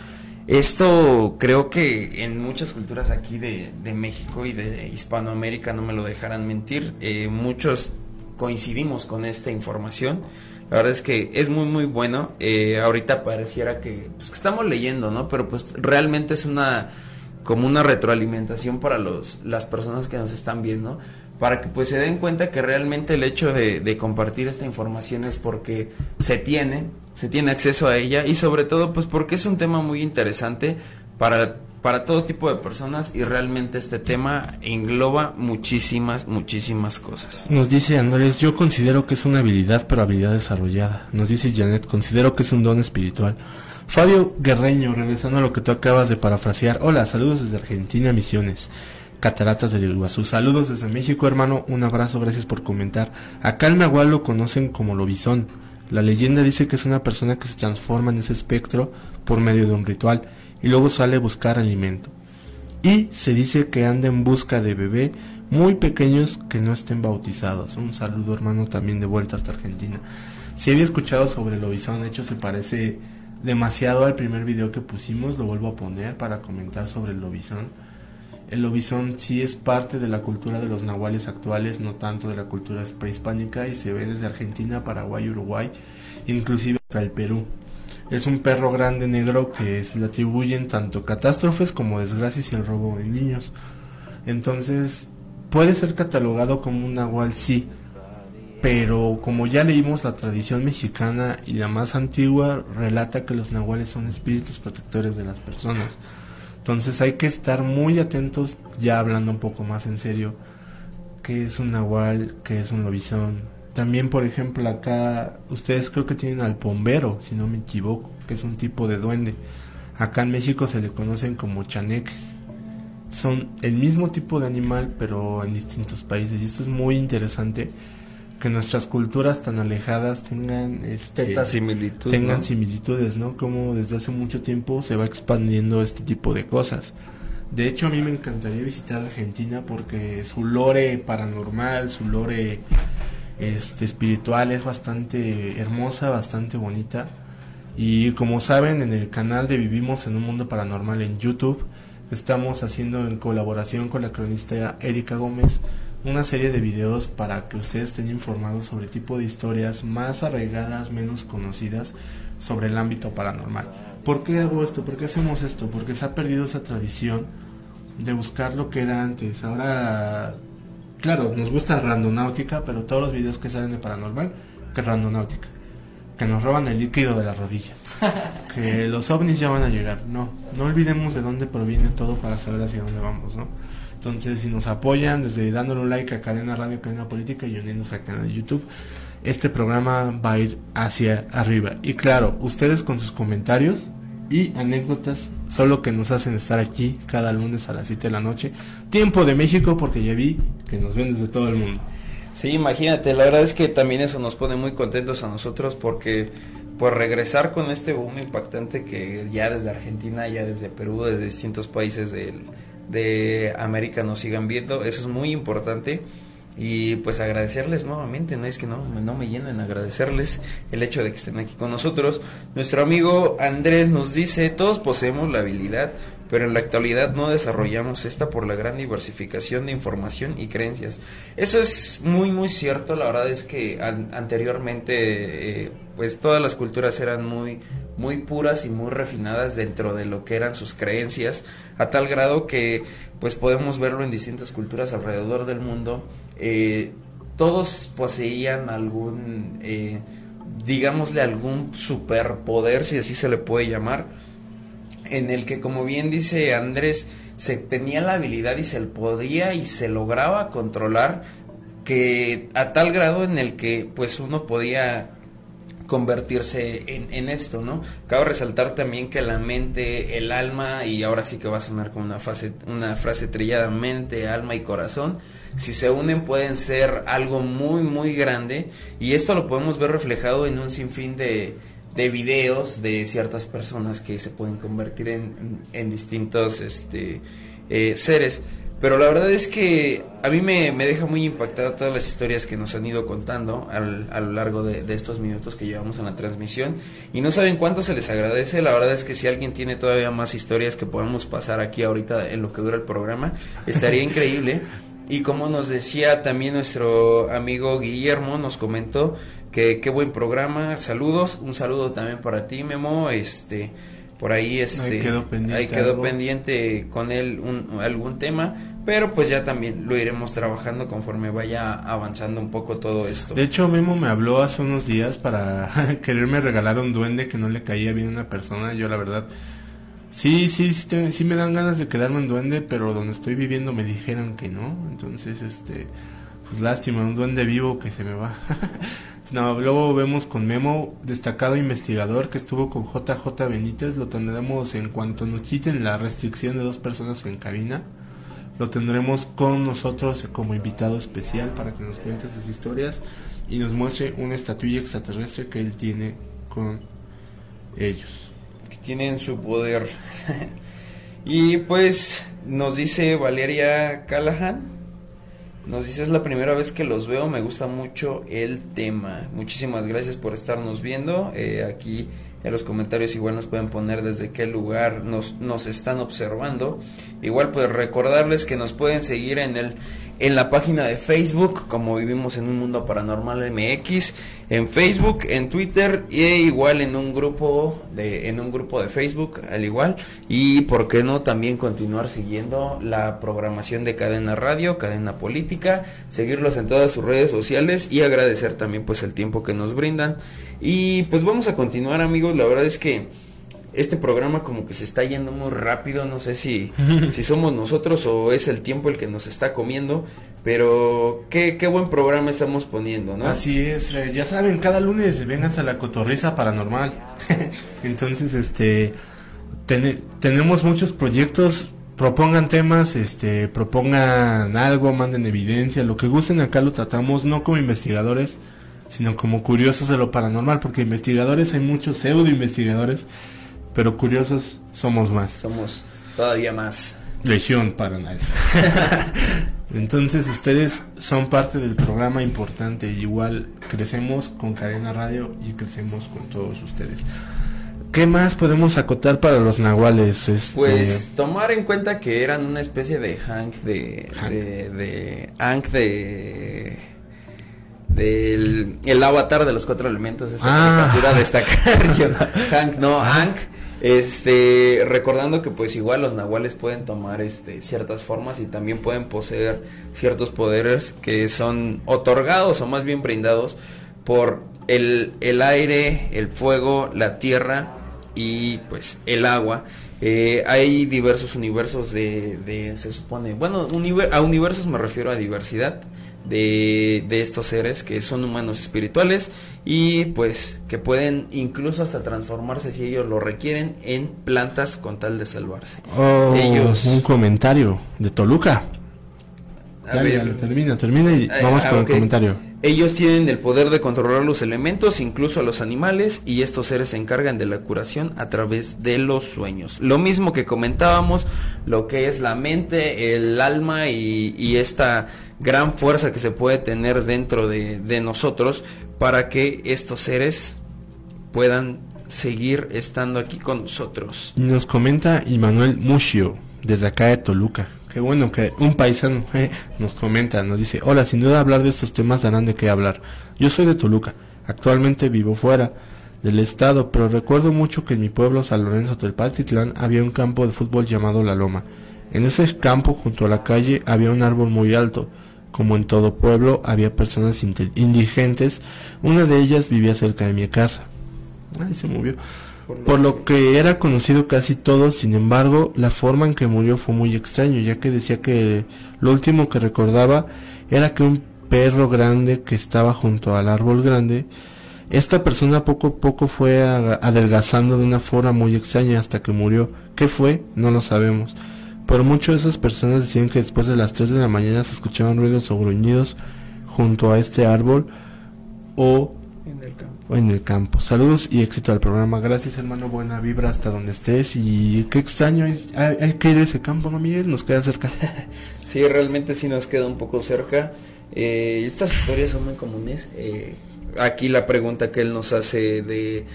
Esto creo que en muchas culturas aquí de, México y de Hispanoamérica no me lo dejarán mentir. Eh, muchos coincidimos con esta información. La verdad es que es muy muy bueno. Eh, ahorita pareciera que, pues, que estamos leyendo, ¿no? Pero pues realmente es una como una retroalimentación para los las personas que nos están viendo para que pues se den cuenta que realmente el hecho de, de compartir esta información es porque se tiene se tiene acceso a ella y sobre todo pues porque es un tema muy interesante para para todo tipo de personas y realmente este tema engloba muchísimas, muchísimas cosas. Nos dice Andrés, yo considero que es una habilidad, pero habilidad desarrollada. Nos dice Janet, considero que es un don espiritual. Fabio Guerreño, regresando a lo que tú acabas de parafrasear. Hola, saludos desde Argentina, Misiones. Cataratas del Iguazú. Saludos desde México, hermano. Un abrazo, gracias por comentar. Acá el Nahual lo conocen como lobizón. La leyenda dice que es una persona que se transforma en ese espectro por medio de un ritual y luego sale a buscar alimento. Y se dice que anda en busca de bebé muy pequeños que no estén bautizados. Un saludo hermano también de vuelta hasta Argentina. Si había escuchado sobre el lobizón, de hecho se parece demasiado al primer video que pusimos, lo vuelvo a poner para comentar sobre el lobizón. El lobizón sí es parte de la cultura de los nahuales actuales, no tanto de la cultura prehispánica y se ve desde Argentina, Paraguay, Uruguay, inclusive hasta el Perú. Es un perro grande negro que se le atribuyen tanto catástrofes como desgracias y el robo de niños. Entonces, puede ser catalogado como un nahual, sí, pero como ya leímos la tradición mexicana y la más antigua relata que los nahuales son espíritus protectores de las personas. Entonces hay que estar muy atentos, ya hablando un poco más en serio, qué es un nahual, qué es un lobizón, también, por ejemplo, acá ustedes creo que tienen al pombero, si no me equivoco, que es un tipo de duende. Acá en México se le conocen como chaneques. Son el mismo tipo de animal, pero en distintos países. Y esto es muy interesante que nuestras culturas tan alejadas tengan este, tengan similitudes, ¿no? Como desde hace mucho tiempo se va expandiendo este tipo de cosas. De hecho, a mí me encantaría visitar Argentina porque su lore paranormal, su lore este, espiritual, es bastante hermosa, bastante bonita. Y como saben, en el canal de Vivimos en un Mundo Paranormal en YouTube, estamos haciendo en colaboración con la cronista Erika Gómez una serie de videos para que ustedes estén informados sobre el tipo de historias más arraigadas, menos conocidas sobre el ámbito paranormal. ¿Por qué hago esto? ¿Por qué hacemos esto? Porque se ha perdido esa tradición de buscar lo que era antes. Ahora claro, nos gusta randonáutica, pero todos los videos que salen de paranormal, que randonáutica. Que nos roban el líquido de las rodillas. que los ovnis ya van a llegar. No, no olvidemos de dónde proviene todo para saber hacia dónde vamos, ¿no? Entonces, si nos apoyan desde dándole un like a Cadena Radio, Cadena Política y uniéndose al canal de YouTube, este programa va a ir hacia arriba. Y claro, ustedes con sus comentarios y anécdotas solo que nos hacen estar aquí cada lunes a las 7 de la noche. Tiempo de México porque ya vi que nos ven desde todo el mundo. Sí, imagínate, la verdad es que también eso nos pone muy contentos a nosotros porque por regresar con este boom impactante que ya desde Argentina, ya desde Perú, desde distintos países de, de América nos sigan viendo, eso es muy importante y pues agradecerles nuevamente, no es que no, no me lleno en agradecerles el hecho de que estén aquí con nosotros. Nuestro amigo Andrés nos dice, todos poseemos la habilidad, pero en la actualidad no desarrollamos esta por la gran diversificación de información y creencias. Eso es muy muy cierto, la verdad es que anteriormente eh, pues todas las culturas eran muy muy puras y muy refinadas dentro de lo que eran sus creencias, a tal grado que pues podemos verlo en distintas culturas alrededor del mundo. Eh, todos poseían algún, eh, digámosle, algún superpoder, si así se le puede llamar, en el que, como bien dice Andrés, se tenía la habilidad y se podía y se lograba controlar que a tal grado en el que pues uno podía convertirse en, esto, ¿no? Cabe resaltar también que la mente, el alma, y ahora sí que va a sonar como una, una frase trillada, mente, alma y corazón, si se unen pueden ser algo muy muy grande y esto lo podemos ver reflejado en un sinfín de, de videos de ciertas personas que se pueden convertir en, en distintos este, eh, seres. Pero la verdad es que a mí me, deja muy impactada todas las historias que nos han ido contando al, a lo largo de, estos minutos que llevamos en la transmisión. Y no saben cuánto se les agradece. La verdad es que si alguien tiene todavía más historias que podemos pasar aquí ahorita en lo que dura el programa, estaría increíble. Y como nos decía también nuestro amigo Guillermo, nos comentó que qué buen programa. Saludos, un saludo también para ti, Memo. Este, por ahí este ahí quedó pendiente, quedó pendiente con él un, algún tema pero pues ya también lo iremos trabajando conforme vaya avanzando un poco todo esto de hecho Memo me habló hace unos días para quererme regalar un duende que no le caía bien a una persona yo la verdad sí sí sí, sí me dan ganas de quedarme en duende pero donde estoy viviendo me dijeron que no entonces este pues lástima un duende vivo que se me va No, luego vemos con Memo, destacado investigador que estuvo con JJ Benítez, lo tendremos en cuanto nos quiten la restricción de dos personas en cabina. Lo tendremos con nosotros como invitado especial para que nos cuente sus historias y nos muestre una estatuilla extraterrestre que él tiene con ellos. Que tienen su poder. y pues nos dice Valeria Callahan nos dice, es la primera vez que los veo, me gusta mucho el tema. Muchísimas gracias por estarnos viendo. Eh, aquí en los comentarios igual nos pueden poner desde qué lugar nos, nos están observando. Igual pues recordarles que nos pueden seguir en el en la página de Facebook, como vivimos en un mundo paranormal MX, en Facebook, en Twitter e igual en un grupo de en un grupo de Facebook al igual y por qué no también continuar siguiendo la programación de Cadena Radio, Cadena Política, seguirlos en todas sus redes sociales y agradecer también pues el tiempo que nos brindan. Y pues vamos a continuar, amigos, la verdad es que este programa como que se está yendo muy rápido, no sé si, si somos nosotros o es el tiempo el que nos está comiendo, pero qué, qué buen programa estamos poniendo, ¿no? Así es, eh, ya saben, cada lunes vénganse a la cotorriza paranormal. Entonces, este, tenemos muchos proyectos, propongan temas, este, propongan algo, manden evidencia, lo que gusten acá lo tratamos, no como investigadores, sino como curiosos de lo paranormal, porque investigadores hay muchos pseudo investigadores pero curiosos somos más. Somos todavía más. Legión para nadie. Entonces ustedes son parte del programa importante. Igual crecemos con Cadena Radio y crecemos con todos ustedes. ¿Qué más podemos acotar para los nahuales? Este... Pues tomar en cuenta que eran una especie de Hank de... de, de Hank de del el avatar de los cuatro elementos esta ah. caricatura de esta Hank no Hank este, recordando que pues igual los nahuales pueden tomar este ciertas formas y también pueden poseer ciertos poderes que son otorgados o más bien brindados por el, el aire, el fuego, la tierra y pues el agua. Eh, hay diversos universos de, de se supone, bueno, a universos me refiero a diversidad de, de estos seres que son humanos espirituales y pues que pueden incluso hasta transformarse si ellos lo requieren en plantas con tal de salvarse. Oh, ellos un comentario de Toluca. termina, termina y ah, vamos con el comentario. Ellos tienen el poder de controlar los elementos, incluso a los animales, y estos seres se encargan de la curación a través de los sueños. Lo mismo que comentábamos, lo que es la mente, el alma y, esta gran fuerza que se puede tener dentro de, nosotros para que estos seres puedan seguir estando aquí con nosotros. Nos comenta Immanuel Mushio, desde acá de Toluca. Qué bueno que un paisano eh, nos comenta, nos dice, hola, sin duda hablar de estos temas darán de qué hablar. Yo soy de Toluca, actualmente vivo fuera del estado, pero recuerdo mucho que en mi pueblo San Lorenzo del Paltitlán había un campo de fútbol llamado La Loma. En ese campo, junto a la calle, había un árbol muy alto. Como en todo pueblo, había personas indigentes. Una de ellas vivía cerca de mi casa. Ay, se movió por lo que era conocido casi todo, sin embargo, la forma en que murió fue muy extraño, ya que decía que lo último que recordaba era que un perro grande que estaba junto al árbol grande, esta persona poco a poco fue adelgazando de una forma muy extraña hasta que murió. ¿Qué fue? No lo sabemos. Por mucho esas personas decían que después de las 3 de la mañana se escuchaban ruidos o gruñidos junto a este árbol o En el campo. o en el campo. Saludos y éxito al programa. Gracias, hermano. Buena vibra hasta donde estés. Y qué extraño, hay, hay- hay que ir a ese campo, ¿no, Miguel? Nos queda cerca. Sí, realmente sí nos queda un poco cerca. Eh, estas historias son muy comunes. Eh, aquí la pregunta que él nos hace de,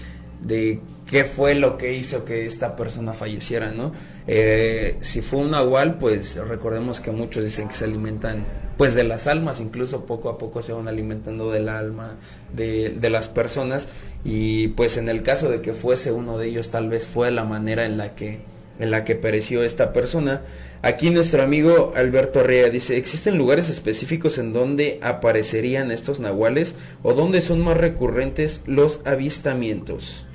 de qué fue lo que hizo que esta persona falleciera, ¿no? Eh, si fue un nahual, pues recordemos que muchos dicen que se alimentan pues de las almas, incluso poco a poco se van alimentando del alma de, de las personas y pues en el caso de que fuese uno de ellos tal vez fue la manera en la que en la que pereció esta persona. Aquí nuestro amigo Alberto Arrea dice, ¿existen lugares específicos en donde aparecerían estos nahuales o donde son más recurrentes los avistamientos?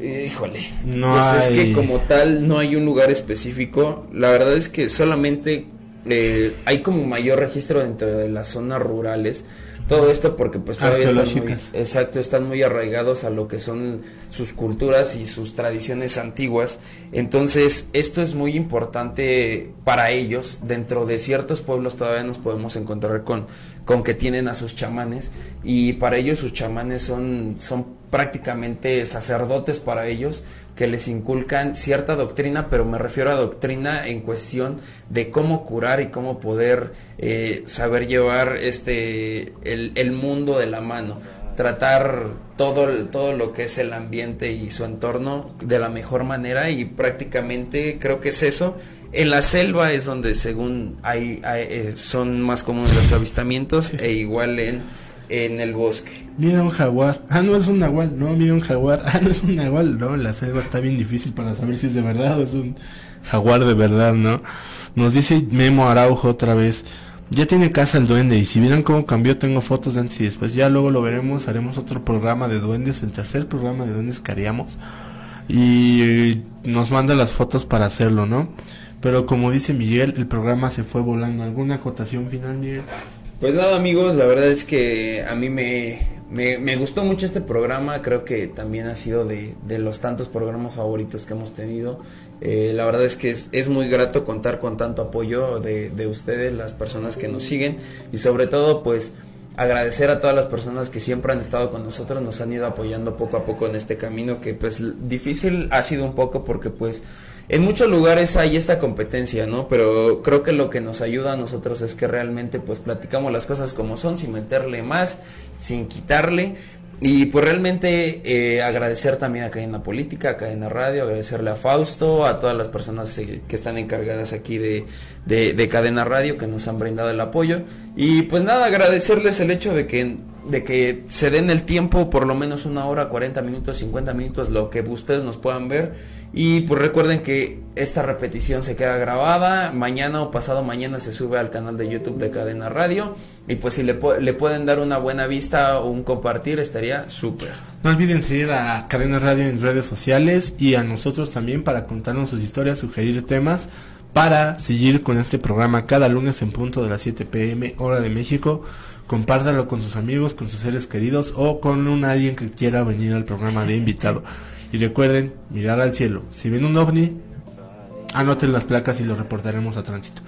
Híjole, No pues es que hay- como tal no hay un lugar específico. La verdad es que solamente eh, hay como mayor registro dentro de las zonas rurales. Todo esto porque pues todavía están muy, exacto, están muy arraigados a lo que son sus culturas y sus tradiciones antiguas. Entonces, esto es muy importante para ellos. Dentro de ciertos pueblos todavía nos podemos encontrar con, con que tienen a sus chamanes y para ellos sus chamanes son, son prácticamente sacerdotes para ellos que les inculcan cierta doctrina, pero me refiero a doctrina en cuestión de cómo curar y cómo poder eh, saber llevar este el, el mundo de la mano tratar todo, todo lo que es el ambiente y su entorno de la mejor manera y prácticamente creo que es eso. En la selva es donde según hay, hay, eh, son más comunes los avistamientos e igual en, en el bosque. Mira un jaguar. Ah, no es un nahual. No, mira un jaguar. Ah, no es un nahual. No, la selva está bien difícil para saber si es de verdad o es un jaguar de verdad, ¿no? Nos dice Memo Araujo otra vez. Ya tiene casa el duende y si vieran cómo cambió tengo fotos de antes y después. Ya luego lo veremos, haremos otro programa de duendes, el tercer programa de duendes que haríamos. Y eh, nos manda las fotos para hacerlo, ¿no? Pero como dice Miguel, el programa se fue volando. ¿Alguna acotación final, Miguel? Pues nada amigos, la verdad es que a mí me, me, gustó mucho este programa, creo que también ha sido de, de los tantos programas favoritos que hemos tenido. Eh, la verdad es que es, es muy grato contar con tanto apoyo de, de ustedes, las personas que nos siguen y sobre todo pues agradecer a todas las personas que siempre han estado con nosotros, nos han ido apoyando poco a poco en este camino que pues difícil ha sido un poco porque pues en muchos lugares hay esta competencia, ¿no? Pero creo que lo que nos ayuda a nosotros es que realmente pues platicamos las cosas como son, sin meterle más, sin quitarle. Y pues realmente eh, agradecer también a Cadena Política, a Cadena Radio, agradecerle a Fausto, a todas las personas eh, que están encargadas aquí de, de, de Cadena Radio que nos han brindado el apoyo. Y pues nada, agradecerles el hecho de que, de que se den el tiempo, por lo menos una hora, 40 minutos, 50 minutos, lo que ustedes nos puedan ver. Y pues recuerden que esta repetición se queda grabada. Mañana o pasado mañana se sube al canal de YouTube de Cadena Radio. Y pues si le, le pueden dar una buena vista o un compartir, estaría súper. No olviden seguir a Cadena Radio en redes sociales y a nosotros también para contarnos sus historias, sugerir temas para seguir con este programa cada lunes en punto de las 7 pm hora de México. Compártalo con sus amigos, con sus seres queridos o con un alguien que quiera venir al programa de invitado. Y recuerden mirar al cielo. Si ven un ovni, anoten las placas y lo reportaremos a tránsito.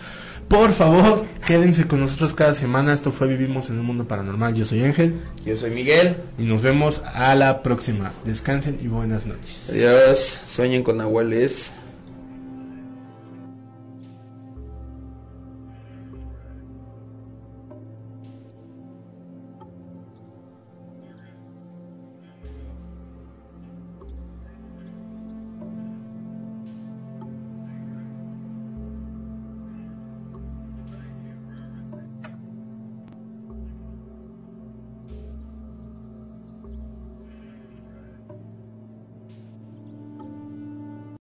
Por favor, quédense con nosotros cada semana. Esto fue Vivimos en un Mundo Paranormal. Yo soy Ángel Yo soy Miguel. y nos vemos a la próxima. Descansen y buenas noches. Adiós. Sueñen con Nahuales.